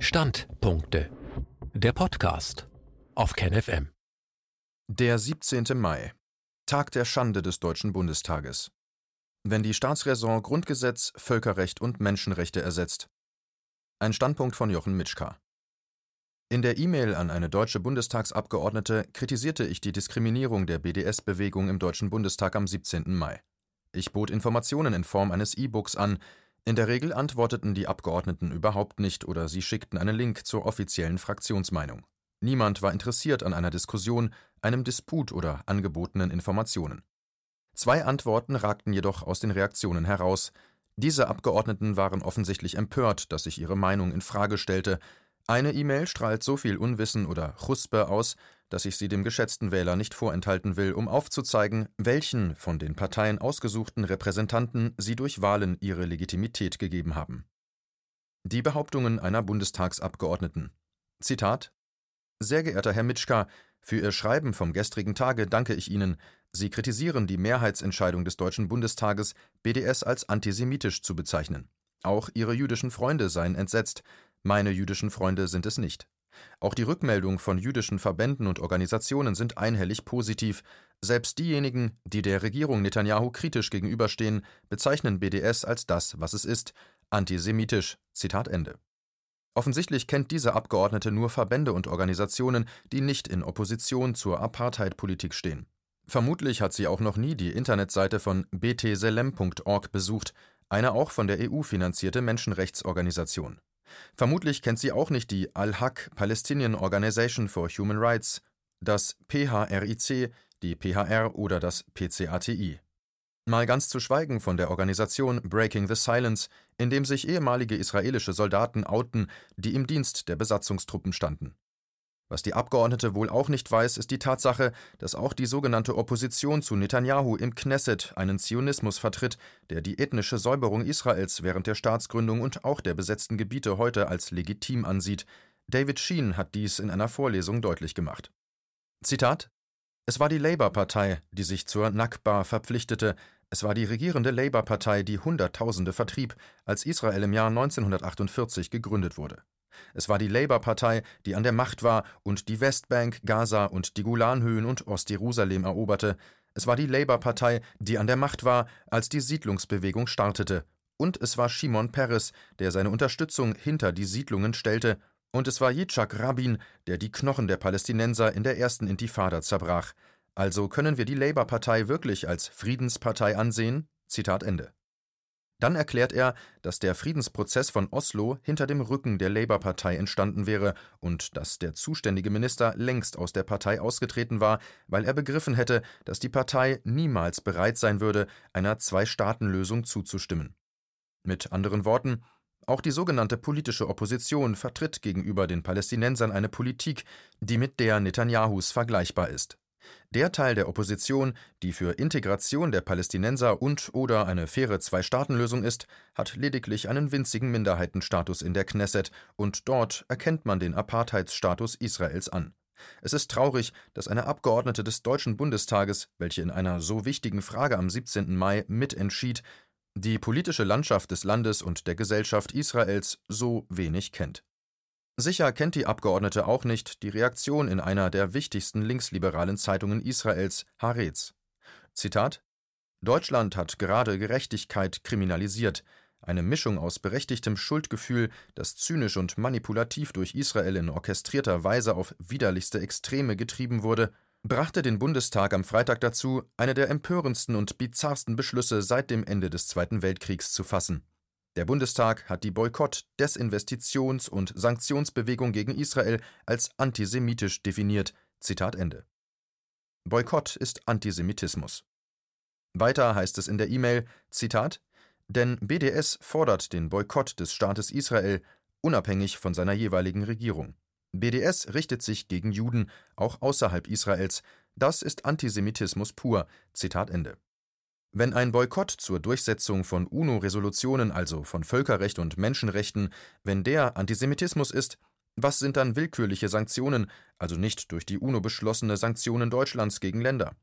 Standpunkte. Der Podcast auf KenFM. Der 17. Mai. Tag der Schande des Deutschen Bundestages. Wenn die Staatsräson Grundgesetz, Völkerrecht und Menschenrechte ersetzt. Ein Standpunkt von Jochen Mitschka. In der E-Mail an eine deutsche Bundestagsabgeordnete kritisierte ich die Diskriminierung der BDS-Bewegung im Deutschen Bundestag am 17. Mai. Ich bot Informationen in Form eines E-Books an. In der Regel antworteten die Abgeordneten überhaupt nicht oder sie schickten einen Link zur offiziellen Fraktionsmeinung. Niemand war interessiert an einer Diskussion, einem Disput oder angebotenen Informationen. Zwei Antworten ragten jedoch aus den Reaktionen heraus. Diese Abgeordneten waren offensichtlich empört, dass ich ihre Meinung in Frage stellte. Eine E-Mail strahlt so viel Unwissen oder Chuspe aus, dass ich sie dem geschätzten Wähler nicht vorenthalten will, um aufzuzeigen, welchen von den Parteien ausgesuchten Repräsentanten sie durch Wahlen ihre Legitimität gegeben haben. Die Behauptungen einer Bundestagsabgeordneten. Zitat Sehr geehrter Herr Mitschka, für Ihr Schreiben vom gestrigen Tage danke ich Ihnen. Sie kritisieren die Mehrheitsentscheidung des Deutschen Bundestages, BDS als antisemitisch zu bezeichnen. Auch Ihre jüdischen Freunde seien entsetzt. Meine jüdischen Freunde sind es nicht. Auch die Rückmeldung von jüdischen Verbänden und Organisationen sind einhellig positiv. Selbst diejenigen, die der Regierung Netanyahu kritisch gegenüberstehen, bezeichnen BDS als das, was es ist, antisemitisch. Zitat Ende. Offensichtlich kennt diese Abgeordnete nur Verbände und Organisationen, die nicht in Opposition zur Apartheid-Politik stehen. Vermutlich hat sie auch noch nie die Internetseite von btselem.org besucht, eine auch von der EU finanzierte Menschenrechtsorganisation. Vermutlich kennt sie auch nicht die Al-Haq Palestinian Organization for Human Rights, das PHRIC, die PHR oder das PCATI. Mal ganz zu schweigen von der Organisation Breaking the Silence, in dem sich ehemalige israelische Soldaten outen, die im Dienst der Besatzungstruppen standen. Was die Abgeordnete wohl auch nicht weiß, ist die Tatsache, dass auch die sogenannte Opposition zu Netanyahu im Knesset einen Zionismus vertritt, der die ethnische Säuberung Israels während der Staatsgründung und auch der besetzten Gebiete heute als legitim ansieht. David Sheen hat dies in einer Vorlesung deutlich gemacht. Zitat Es war die Labour-Partei, die sich zur Nakba verpflichtete, es war die regierende Labour-Partei, die Hunderttausende vertrieb, als Israel im Jahr 1948 gegründet wurde. Es war die Labour-Partei, die an der Macht war und die Westbank, Gaza und die Golanhöhen und Ostjerusalem eroberte. Es war die Labour-Partei, die an der Macht war, als die Siedlungsbewegung startete. Und es war Shimon Peres, der seine Unterstützung hinter die Siedlungen stellte. Und es war Yitzhak Rabin, der die Knochen der Palästinenser in der ersten Intifada zerbrach. Also können wir die Labour-Partei wirklich als Friedenspartei ansehen? Zitat Ende. Dann erklärt er, dass der Friedensprozess von Oslo hinter dem Rücken der Labour-Partei entstanden wäre und dass der zuständige Minister längst aus der Partei ausgetreten war, weil er begriffen hätte, dass die Partei niemals bereit sein würde, einer Zwei-Staaten-Lösung zuzustimmen. Mit anderen Worten, auch die sogenannte politische Opposition vertritt gegenüber den Palästinensern eine Politik, die mit der Netanyahus vergleichbar ist. Der Teil der Opposition, die für Integration der Palästinenser und/oder eine faire Zwei-Staaten-Lösung ist, hat lediglich einen winzigen Minderheitenstatus in der Knesset, und dort erkennt man den Apartheidsstatus Israels an. Es ist traurig, dass eine Abgeordnete des Deutschen Bundestages, welche in einer so wichtigen Frage am 17. Mai mitentschied, die politische Landschaft des Landes und der Gesellschaft Israels so wenig kennt. Sicher kennt die Abgeordnete auch nicht die Reaktion in einer der wichtigsten linksliberalen Zeitungen Israels, Haaretz. Zitat: Deutschland hat gerade Gerechtigkeit kriminalisiert. Eine Mischung aus berechtigtem Schuldgefühl, das zynisch und manipulativ durch Israel in orchestrierter Weise auf widerlichste Extreme getrieben wurde, brachte den Bundestag am Freitag dazu, eine der empörendsten und bizarrsten Beschlüsse seit dem Ende des Zweiten Weltkriegs zu fassen. Der Bundestag hat die Boykott-, Desinvestitions- und Sanktionsbewegung gegen Israel als antisemitisch definiert. Zitat Ende. Boykott ist Antisemitismus. Weiter heißt es in der E-Mail: Zitat: Denn BDS fordert den Boykott des Staates Israel, unabhängig von seiner jeweiligen Regierung. BDS richtet sich gegen Juden, auch außerhalb Israels. Das ist Antisemitismus pur. Zitat Ende. Wenn ein Boykott zur Durchsetzung von UNO-Resolutionen, also von Völkerrecht und Menschenrechten, wenn der Antisemitismus ist, was sind dann willkürliche Sanktionen, also nicht durch die UNO beschlossene Sanktionen Deutschlands gegen Länder?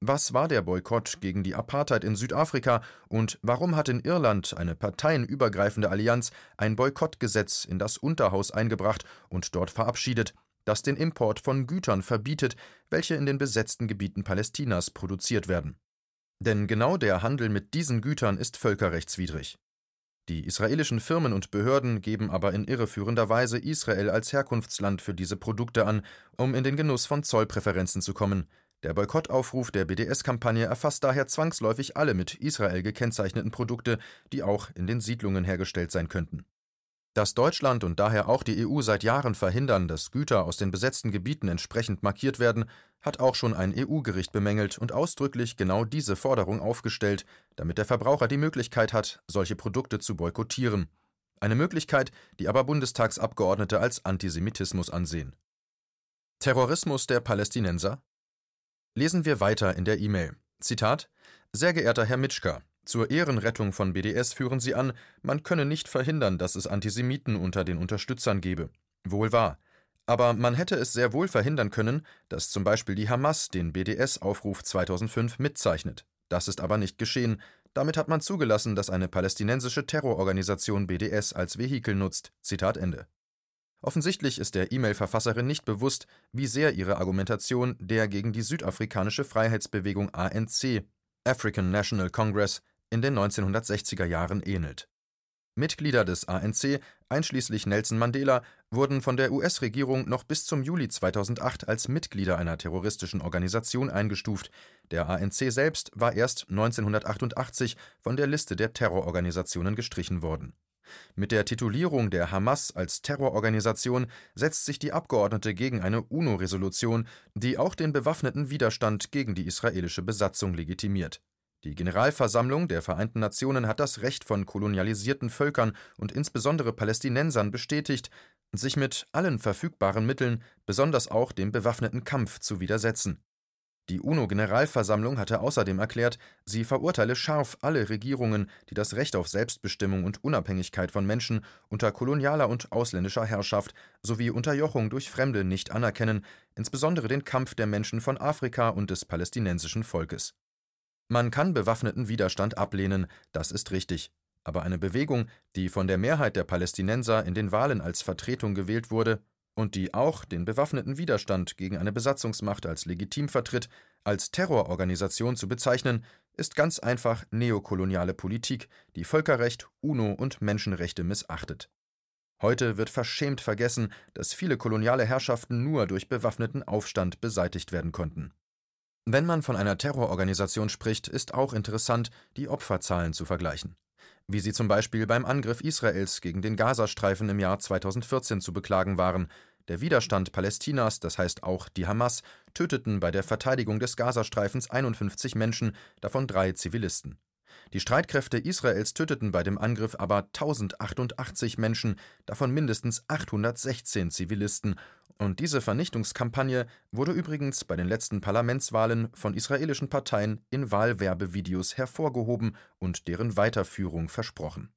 Was war der Boykott gegen die Apartheid in Südafrika und warum hat in Irland eine parteienübergreifende Allianz ein Boykottgesetz in das Unterhaus eingebracht und dort verabschiedet, das den Import von Gütern verbietet, welche in den besetzten Gebieten Palästinas produziert werden? Denn genau der Handel mit diesen Gütern ist völkerrechtswidrig. Die israelischen Firmen und Behörden geben aber in irreführender Weise Israel als Herkunftsland für diese Produkte an, um in den Genuss von Zollpräferenzen zu kommen, der Boykottaufruf der BDS-Kampagne erfasst daher zwangsläufig alle mit Israel gekennzeichneten Produkte, die auch in den Siedlungen hergestellt sein könnten. Dass Deutschland und daher auch die EU seit Jahren verhindern, dass Güter aus den besetzten Gebieten entsprechend markiert werden, hat auch schon ein EU-Gericht bemängelt und ausdrücklich genau diese Forderung aufgestellt, damit der Verbraucher die Möglichkeit hat, solche Produkte zu boykottieren. Eine Möglichkeit, die aber Bundestagsabgeordnete als Antisemitismus ansehen. Terrorismus der Palästinenser Lesen wir weiter in der E-Mail. Zitat: Sehr geehrter Herr Mitschka, zur Ehrenrettung von BDS führen Sie an, man könne nicht verhindern, dass es Antisemiten unter den Unterstützern gebe. Wohl wahr. Aber man hätte es sehr wohl verhindern können, dass zum Beispiel die Hamas den BDS-Aufruf 2005 mitzeichnet. Das ist aber nicht geschehen. Damit hat man zugelassen, dass eine palästinensische Terrororganisation BDS als Vehikel nutzt. Zitat Ende. Offensichtlich ist der E-Mail-Verfasserin nicht bewusst, wie sehr ihre Argumentation der gegen die südafrikanische Freiheitsbewegung ANC African National Congress in den 1960er Jahren ähnelt. Mitglieder des ANC, einschließlich Nelson Mandela, wurden von der US-Regierung noch bis zum Juli 2008 als Mitglieder einer terroristischen Organisation eingestuft. Der ANC selbst war erst 1988 von der Liste der Terrororganisationen gestrichen worden mit der Titulierung der Hamas als Terrororganisation setzt sich die Abgeordnete gegen eine UNO-Resolution, die auch den bewaffneten Widerstand gegen die israelische Besatzung legitimiert. Die Generalversammlung der Vereinten Nationen hat das Recht von kolonialisierten Völkern und insbesondere Palästinensern bestätigt, sich mit allen verfügbaren Mitteln, besonders auch dem bewaffneten Kampf, zu widersetzen die UNO-Generalversammlung hatte außerdem erklärt, sie verurteile scharf alle Regierungen, die das Recht auf Selbstbestimmung und Unabhängigkeit von Menschen unter kolonialer und ausländischer Herrschaft sowie Unterjochung durch Fremde nicht anerkennen, insbesondere den Kampf der Menschen von Afrika und des palästinensischen Volkes. Man kann bewaffneten Widerstand ablehnen, das ist richtig. Aber eine Bewegung, die von der Mehrheit der Palästinenser in den Wahlen als Vertretung gewählt wurde, und die auch den bewaffneten Widerstand gegen eine Besatzungsmacht als legitim vertritt, als Terrororganisation zu bezeichnen, ist ganz einfach neokoloniale Politik, die Völkerrecht, UNO und Menschenrechte missachtet. Heute wird verschämt vergessen, dass viele koloniale Herrschaften nur durch bewaffneten Aufstand beseitigt werden konnten. Wenn man von einer Terrororganisation spricht, ist auch interessant, die Opferzahlen zu vergleichen. Wie sie zum Beispiel beim Angriff Israels gegen den Gazastreifen im Jahr 2014 zu beklagen waren, der Widerstand Palästinas, das heißt auch die Hamas, töteten bei der Verteidigung des Gazastreifens 51 Menschen, davon drei Zivilisten. Die Streitkräfte Israels töteten bei dem Angriff aber 1088 Menschen, davon mindestens 816 Zivilisten, und diese Vernichtungskampagne wurde übrigens bei den letzten Parlamentswahlen von israelischen Parteien in Wahlwerbevideos hervorgehoben und deren Weiterführung versprochen.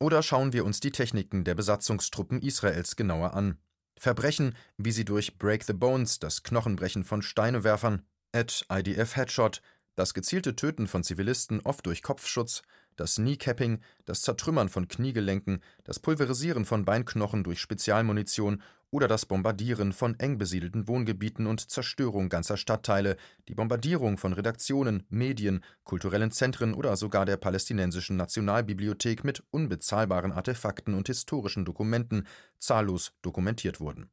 Oder schauen wir uns die Techniken der Besatzungstruppen Israels genauer an. Verbrechen, wie sie durch Break the Bones, das Knochenbrechen von Steinewerfern, at IDF Headshot, das gezielte Töten von Zivilisten oft durch Kopfschutz, das Kneecapping, das Zertrümmern von Kniegelenken, das Pulverisieren von Beinknochen durch Spezialmunition oder das Bombardieren von eng besiedelten Wohngebieten und Zerstörung ganzer Stadtteile, die Bombardierung von Redaktionen, Medien, kulturellen Zentren oder sogar der palästinensischen Nationalbibliothek mit unbezahlbaren Artefakten und historischen Dokumenten zahllos dokumentiert wurden.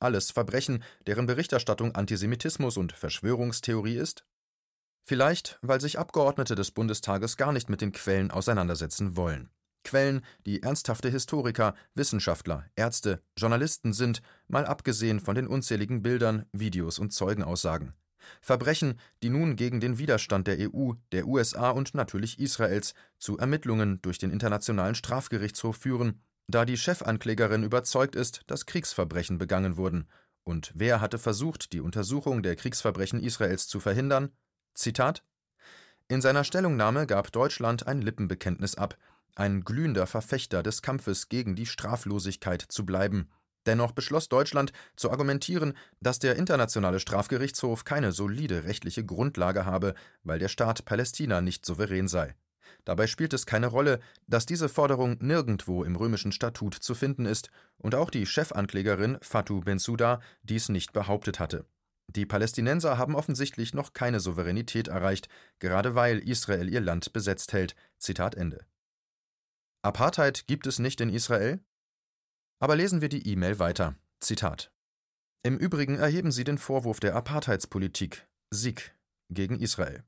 Alles Verbrechen, deren Berichterstattung Antisemitismus und Verschwörungstheorie ist? Vielleicht, weil sich Abgeordnete des Bundestages gar nicht mit den Quellen auseinandersetzen wollen. Quellen, die ernsthafte Historiker, Wissenschaftler, Ärzte, Journalisten sind, mal abgesehen von den unzähligen Bildern, Videos und Zeugenaussagen. Verbrechen, die nun gegen den Widerstand der EU, der USA und natürlich Israels zu Ermittlungen durch den Internationalen Strafgerichtshof führen, da die Chefanklägerin überzeugt ist, dass Kriegsverbrechen begangen wurden. Und wer hatte versucht, die Untersuchung der Kriegsverbrechen Israels zu verhindern? Zitat In seiner Stellungnahme gab Deutschland ein Lippenbekenntnis ab, ein glühender Verfechter des Kampfes gegen die Straflosigkeit zu bleiben. Dennoch beschloss Deutschland zu argumentieren, dass der Internationale Strafgerichtshof keine solide rechtliche Grundlage habe, weil der Staat Palästina nicht souverän sei. Dabei spielt es keine Rolle, dass diese Forderung nirgendwo im römischen Statut zu finden ist und auch die Chefanklägerin Fatou Bensouda dies nicht behauptet hatte. Die Palästinenser haben offensichtlich noch keine Souveränität erreicht, gerade weil Israel ihr Land besetzt hält. Zitat Ende. Apartheid gibt es nicht in Israel? Aber lesen wir die E-Mail weiter. Zitat. Im Übrigen erheben Sie den Vorwurf der Apartheidspolitik, Sieg, gegen Israel.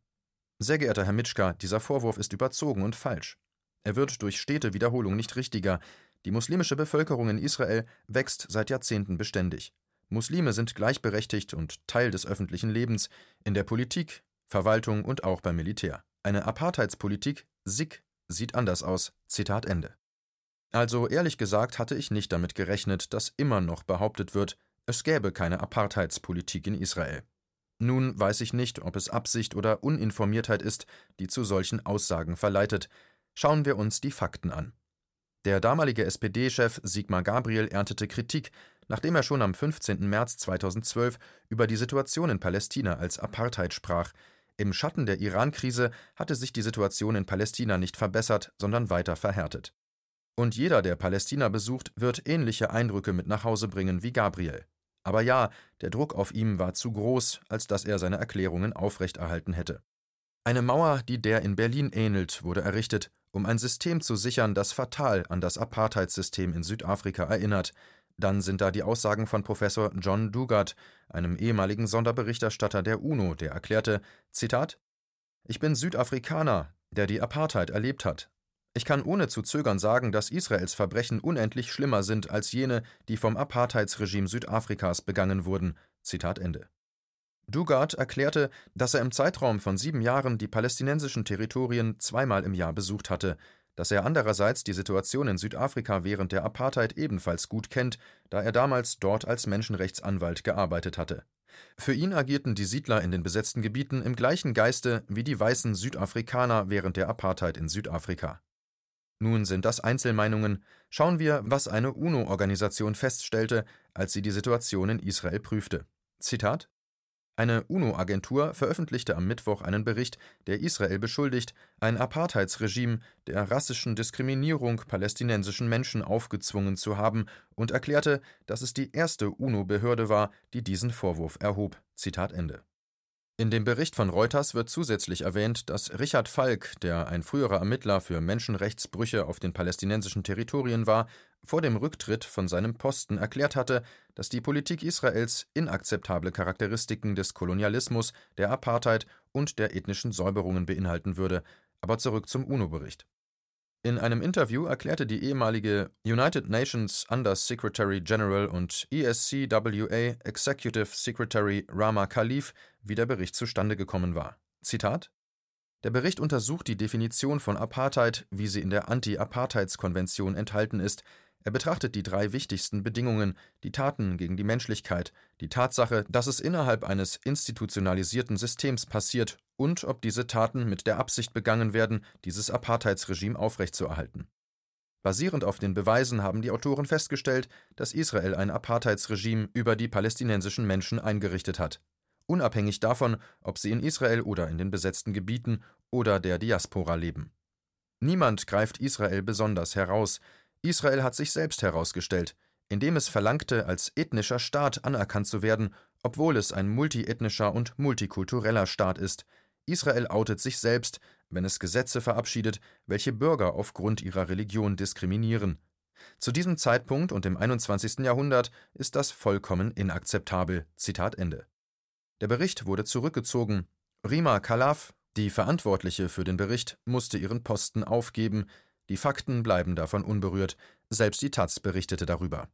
Sehr geehrter Herr Mitschka, dieser Vorwurf ist überzogen und falsch. Er wird durch stete Wiederholung nicht richtiger. Die muslimische Bevölkerung in Israel wächst seit Jahrzehnten beständig. Muslime sind gleichberechtigt und Teil des öffentlichen Lebens, in der Politik, Verwaltung und auch beim Militär. Eine Apartheidspolitik, SIG, sieht anders aus. Zitat Ende. Also ehrlich gesagt hatte ich nicht damit gerechnet, dass immer noch behauptet wird, es gäbe keine Apartheidspolitik in Israel. Nun weiß ich nicht, ob es Absicht oder Uninformiertheit ist, die zu solchen Aussagen verleitet. Schauen wir uns die Fakten an. Der damalige SPD-Chef Sigmar Gabriel erntete Kritik, nachdem er schon am 15. März 2012 über die Situation in Palästina als Apartheid sprach. Im Schatten der Iran-Krise hatte sich die Situation in Palästina nicht verbessert, sondern weiter verhärtet. Und jeder, der Palästina besucht, wird ähnliche Eindrücke mit nach Hause bringen wie Gabriel. Aber ja, der Druck auf ihm war zu groß, als dass er seine Erklärungen aufrechterhalten hätte. Eine Mauer, die der in Berlin ähnelt, wurde errichtet, um ein System zu sichern, das fatal an das Apartheidssystem in Südafrika erinnert. Dann sind da die Aussagen von Professor John Dugard, einem ehemaligen Sonderberichterstatter der UNO, der erklärte: Zitat: Ich bin Südafrikaner, der die Apartheid erlebt hat. Ich kann ohne zu zögern sagen, dass Israels Verbrechen unendlich schlimmer sind als jene, die vom Apartheidsregime Südafrikas begangen wurden. Zitat Ende. Dugard erklärte, dass er im Zeitraum von sieben Jahren die palästinensischen Territorien zweimal im Jahr besucht hatte, dass er andererseits die Situation in Südafrika während der Apartheid ebenfalls gut kennt, da er damals dort als Menschenrechtsanwalt gearbeitet hatte. Für ihn agierten die Siedler in den besetzten Gebieten im gleichen Geiste wie die weißen Südafrikaner während der Apartheid in Südafrika. Nun sind das Einzelmeinungen. Schauen wir, was eine UNO-Organisation feststellte, als sie die Situation in Israel prüfte. Zitat eine UNO-Agentur veröffentlichte am Mittwoch einen Bericht, der Israel beschuldigt, ein Apartheidsregime der rassischen Diskriminierung palästinensischen Menschen aufgezwungen zu haben und erklärte, dass es die erste UNO-Behörde war, die diesen Vorwurf erhob. Zitat Ende. In dem Bericht von Reuters wird zusätzlich erwähnt, dass Richard Falk, der ein früherer Ermittler für Menschenrechtsbrüche auf den palästinensischen Territorien war, vor dem Rücktritt von seinem Posten erklärt hatte, dass die Politik Israels inakzeptable Charakteristiken des Kolonialismus, der Apartheid und der ethnischen Säuberungen beinhalten würde. Aber zurück zum UNO-Bericht. In einem Interview erklärte die ehemalige United Nations Under-Secretary General und ESCWA Executive Secretary Rama Khalif, wie der Bericht zustande gekommen war. Zitat Der Bericht untersucht die Definition von Apartheid, wie sie in der Anti-Apartheids-Konvention enthalten ist, er betrachtet die drei wichtigsten Bedingungen, die Taten gegen die Menschlichkeit, die Tatsache, dass es innerhalb eines institutionalisierten Systems passiert und ob diese Taten mit der Absicht begangen werden, dieses Apartheidsregime aufrechtzuerhalten. Basierend auf den Beweisen haben die Autoren festgestellt, dass Israel ein Apartheidsregime über die palästinensischen Menschen eingerichtet hat, unabhängig davon, ob sie in Israel oder in den besetzten Gebieten oder der Diaspora leben. Niemand greift Israel besonders heraus, Israel hat sich selbst herausgestellt, indem es verlangte, als ethnischer Staat anerkannt zu werden, obwohl es ein multiethnischer und multikultureller Staat ist. Israel outet sich selbst, wenn es Gesetze verabschiedet, welche Bürger aufgrund ihrer Religion diskriminieren. Zu diesem Zeitpunkt und im 21. Jahrhundert ist das vollkommen inakzeptabel. Zitat Ende. Der Bericht wurde zurückgezogen. Rima Khalaf, die Verantwortliche für den Bericht, musste ihren Posten aufgeben, die Fakten bleiben davon unberührt, selbst die Taz berichtete darüber.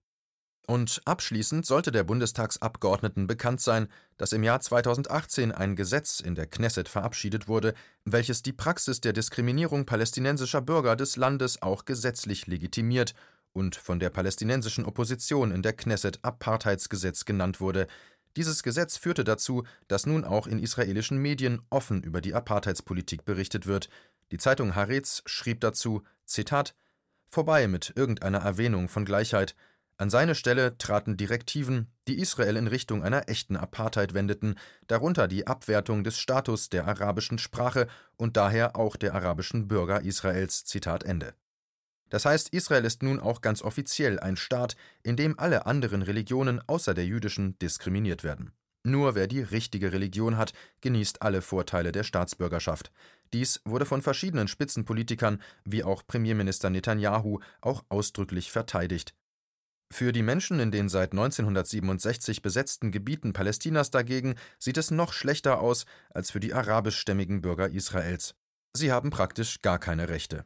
Und abschließend sollte der Bundestagsabgeordneten bekannt sein, dass im Jahr 2018 ein Gesetz in der Knesset verabschiedet wurde, welches die Praxis der Diskriminierung palästinensischer Bürger des Landes auch gesetzlich legitimiert und von der palästinensischen Opposition in der Knesset Apartheidsgesetz genannt wurde. Dieses Gesetz führte dazu, dass nun auch in israelischen Medien offen über die Apartheidspolitik berichtet wird. Die Zeitung Haaretz schrieb dazu: Zitat: Vorbei mit irgendeiner Erwähnung von Gleichheit. An seine Stelle traten Direktiven, die Israel in Richtung einer echten Apartheid wendeten, darunter die Abwertung des Status der arabischen Sprache und daher auch der arabischen Bürger Israels. Zitat Ende. Das heißt, Israel ist nun auch ganz offiziell ein Staat, in dem alle anderen Religionen außer der jüdischen diskriminiert werden. Nur wer die richtige Religion hat, genießt alle Vorteile der Staatsbürgerschaft. Dies wurde von verschiedenen Spitzenpolitikern wie auch Premierminister Netanyahu auch ausdrücklich verteidigt. Für die Menschen in den seit 1967 besetzten Gebieten Palästinas dagegen sieht es noch schlechter aus als für die arabischstämmigen Bürger Israels. Sie haben praktisch gar keine Rechte.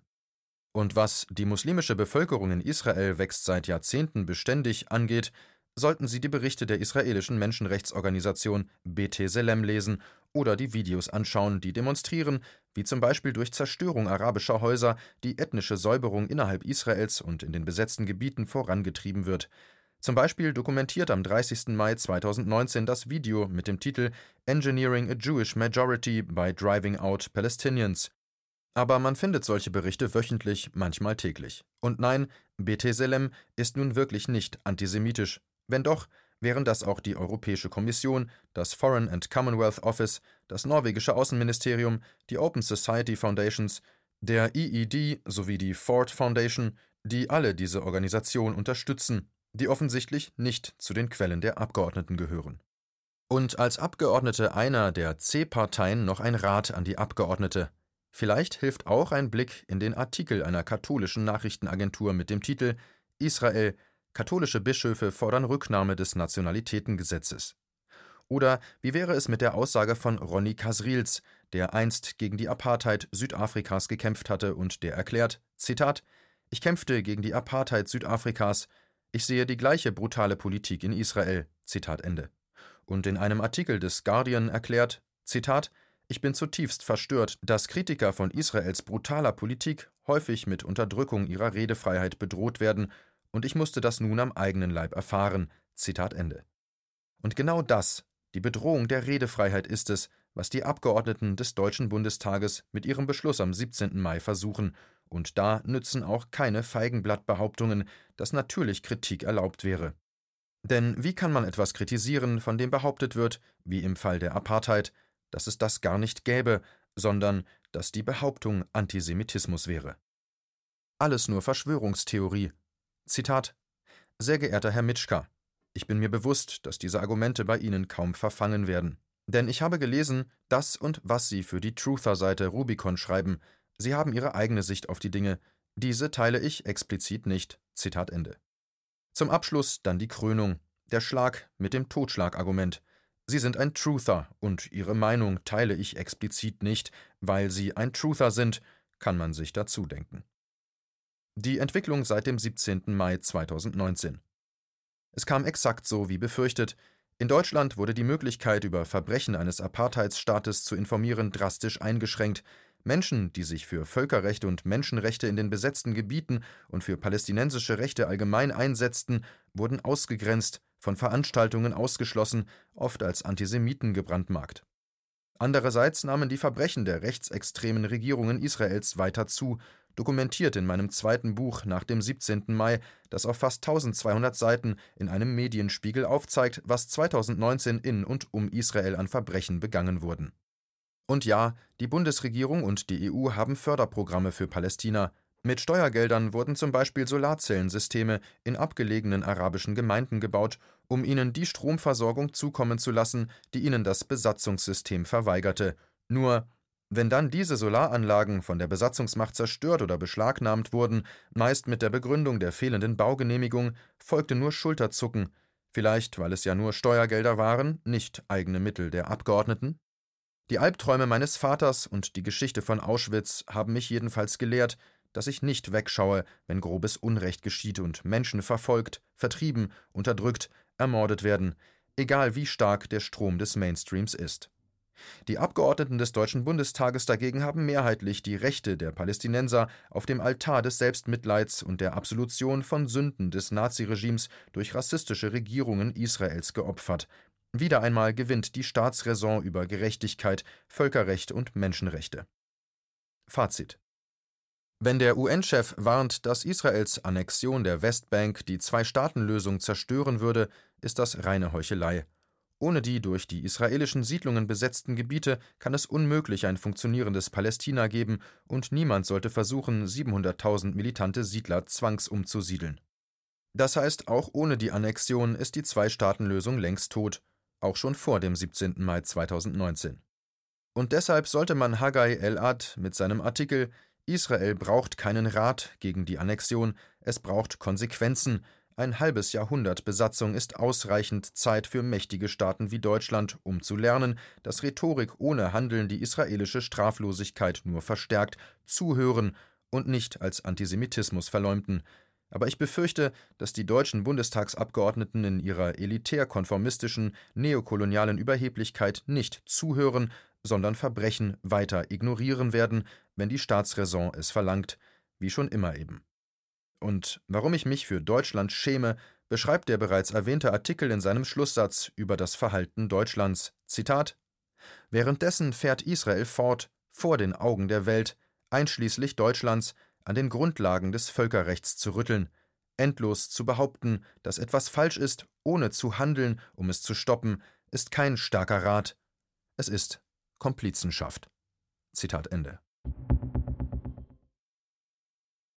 Und was die muslimische Bevölkerung in Israel wächst seit Jahrzehnten beständig angeht, sollten Sie die Berichte der israelischen Menschenrechtsorganisation BT Selem lesen oder die Videos anschauen, die demonstrieren, wie zum Beispiel durch Zerstörung arabischer Häuser die ethnische Säuberung innerhalb Israels und in den besetzten Gebieten vorangetrieben wird. Zum Beispiel dokumentiert am 30. Mai 2019 das Video mit dem Titel Engineering a Jewish Majority by Driving Out Palestinians. Aber man findet solche Berichte wöchentlich, manchmal täglich. Und nein, BT ist nun wirklich nicht antisemitisch. Wenn doch, wären das auch die Europäische Kommission, das Foreign and Commonwealth Office, das norwegische Außenministerium, die Open Society Foundations, der EED sowie die Ford Foundation, die alle diese Organisation unterstützen, die offensichtlich nicht zu den Quellen der Abgeordneten gehören. Und als Abgeordnete einer der C-Parteien noch ein Rat an die Abgeordnete. Vielleicht hilft auch ein Blick in den Artikel einer katholischen Nachrichtenagentur mit dem Titel Israel Katholische Bischöfe fordern Rücknahme des Nationalitätengesetzes. Oder wie wäre es mit der Aussage von Ronny Kasrils, der einst gegen die Apartheid Südafrikas gekämpft hatte und der erklärt: Zitat: Ich kämpfte gegen die Apartheid Südafrikas. Ich sehe die gleiche brutale Politik in Israel. Zitat Ende. Und in einem Artikel des Guardian erklärt: Zitat: Ich bin zutiefst verstört, dass Kritiker von Israels brutaler Politik häufig mit Unterdrückung ihrer Redefreiheit bedroht werden und ich musste das nun am eigenen Leib erfahren. Zitat Ende. Und genau das, die Bedrohung der Redefreiheit ist es, was die Abgeordneten des Deutschen Bundestages mit ihrem Beschluss am 17. Mai versuchen, und da nützen auch keine Feigenblattbehauptungen, dass natürlich Kritik erlaubt wäre. Denn wie kann man etwas kritisieren, von dem behauptet wird, wie im Fall der Apartheid, dass es das gar nicht gäbe, sondern dass die Behauptung Antisemitismus wäre? Alles nur Verschwörungstheorie, Zitat Sehr geehrter Herr Mitschka, ich bin mir bewusst, dass diese Argumente bei Ihnen kaum verfangen werden. Denn ich habe gelesen, das und was Sie für die Truther-Seite Rubicon schreiben. Sie haben Ihre eigene Sicht auf die Dinge. Diese teile ich explizit nicht. Zitat Ende. Zum Abschluss dann die Krönung. Der Schlag mit dem Totschlagargument. Sie sind ein Truther und Ihre Meinung teile ich explizit nicht. Weil Sie ein Truther sind, kann man sich dazu denken. Die Entwicklung seit dem 17. Mai 2019. Es kam exakt so wie befürchtet. In Deutschland wurde die Möglichkeit, über Verbrechen eines Apartheidsstaates zu informieren, drastisch eingeschränkt. Menschen, die sich für Völkerrechte und Menschenrechte in den besetzten Gebieten und für palästinensische Rechte allgemein einsetzten, wurden ausgegrenzt, von Veranstaltungen ausgeschlossen, oft als Antisemiten gebrandmarkt. Andererseits nahmen die Verbrechen der rechtsextremen Regierungen Israels weiter zu dokumentiert in meinem zweiten Buch nach dem 17. Mai, das auf fast 1200 Seiten in einem Medienspiegel aufzeigt, was 2019 in und um Israel an Verbrechen begangen wurden. Und ja, die Bundesregierung und die EU haben Förderprogramme für Palästina. Mit Steuergeldern wurden zum Beispiel Solarzellensysteme in abgelegenen arabischen Gemeinden gebaut, um ihnen die Stromversorgung zukommen zu lassen, die ihnen das Besatzungssystem verweigerte. Nur wenn dann diese Solaranlagen von der Besatzungsmacht zerstört oder beschlagnahmt wurden, meist mit der Begründung der fehlenden Baugenehmigung, folgte nur Schulterzucken, vielleicht weil es ja nur Steuergelder waren, nicht eigene Mittel der Abgeordneten? Die Albträume meines Vaters und die Geschichte von Auschwitz haben mich jedenfalls gelehrt, dass ich nicht wegschaue, wenn grobes Unrecht geschieht und Menschen verfolgt, vertrieben, unterdrückt, ermordet werden, egal wie stark der Strom des Mainstreams ist. Die Abgeordneten des Deutschen Bundestages dagegen haben mehrheitlich die Rechte der Palästinenser auf dem Altar des Selbstmitleids und der Absolution von Sünden des Naziregimes durch rassistische Regierungen Israels geopfert. Wieder einmal gewinnt die Staatsräson über Gerechtigkeit, Völkerrecht und Menschenrechte. Fazit Wenn der UN-Chef warnt, dass Israels Annexion der Westbank die Zwei-Staaten-Lösung zerstören würde, ist das reine Heuchelei. Ohne die durch die israelischen Siedlungen besetzten Gebiete kann es unmöglich ein funktionierendes Palästina geben, und niemand sollte versuchen, 700.000 militante Siedler zwangsumzusiedeln. Das heißt, auch ohne die Annexion ist die Zwei-Staaten-Lösung längst tot, auch schon vor dem 17. Mai 2019. Und deshalb sollte man Haggai El-Ad mit seinem Artikel Israel braucht keinen Rat gegen die Annexion, es braucht Konsequenzen. Ein halbes Jahrhundert Besatzung ist ausreichend Zeit für mächtige Staaten wie Deutschland, um zu lernen, dass Rhetorik ohne Handeln die israelische Straflosigkeit nur verstärkt, zuhören und nicht als Antisemitismus verleumden. Aber ich befürchte, dass die deutschen Bundestagsabgeordneten in ihrer elitär-konformistischen, neokolonialen Überheblichkeit nicht zuhören, sondern Verbrechen weiter ignorieren werden, wenn die Staatsräson es verlangt, wie schon immer eben. Und warum ich mich für Deutschland schäme, beschreibt der bereits erwähnte Artikel in seinem Schlusssatz über das Verhalten Deutschlands. Zitat Währenddessen fährt Israel fort, vor den Augen der Welt, einschließlich Deutschlands, an den Grundlagen des Völkerrechts zu rütteln, endlos zu behaupten, dass etwas falsch ist, ohne zu handeln, um es zu stoppen, ist kein starker Rat, es ist Komplizenschaft. Zitat Ende.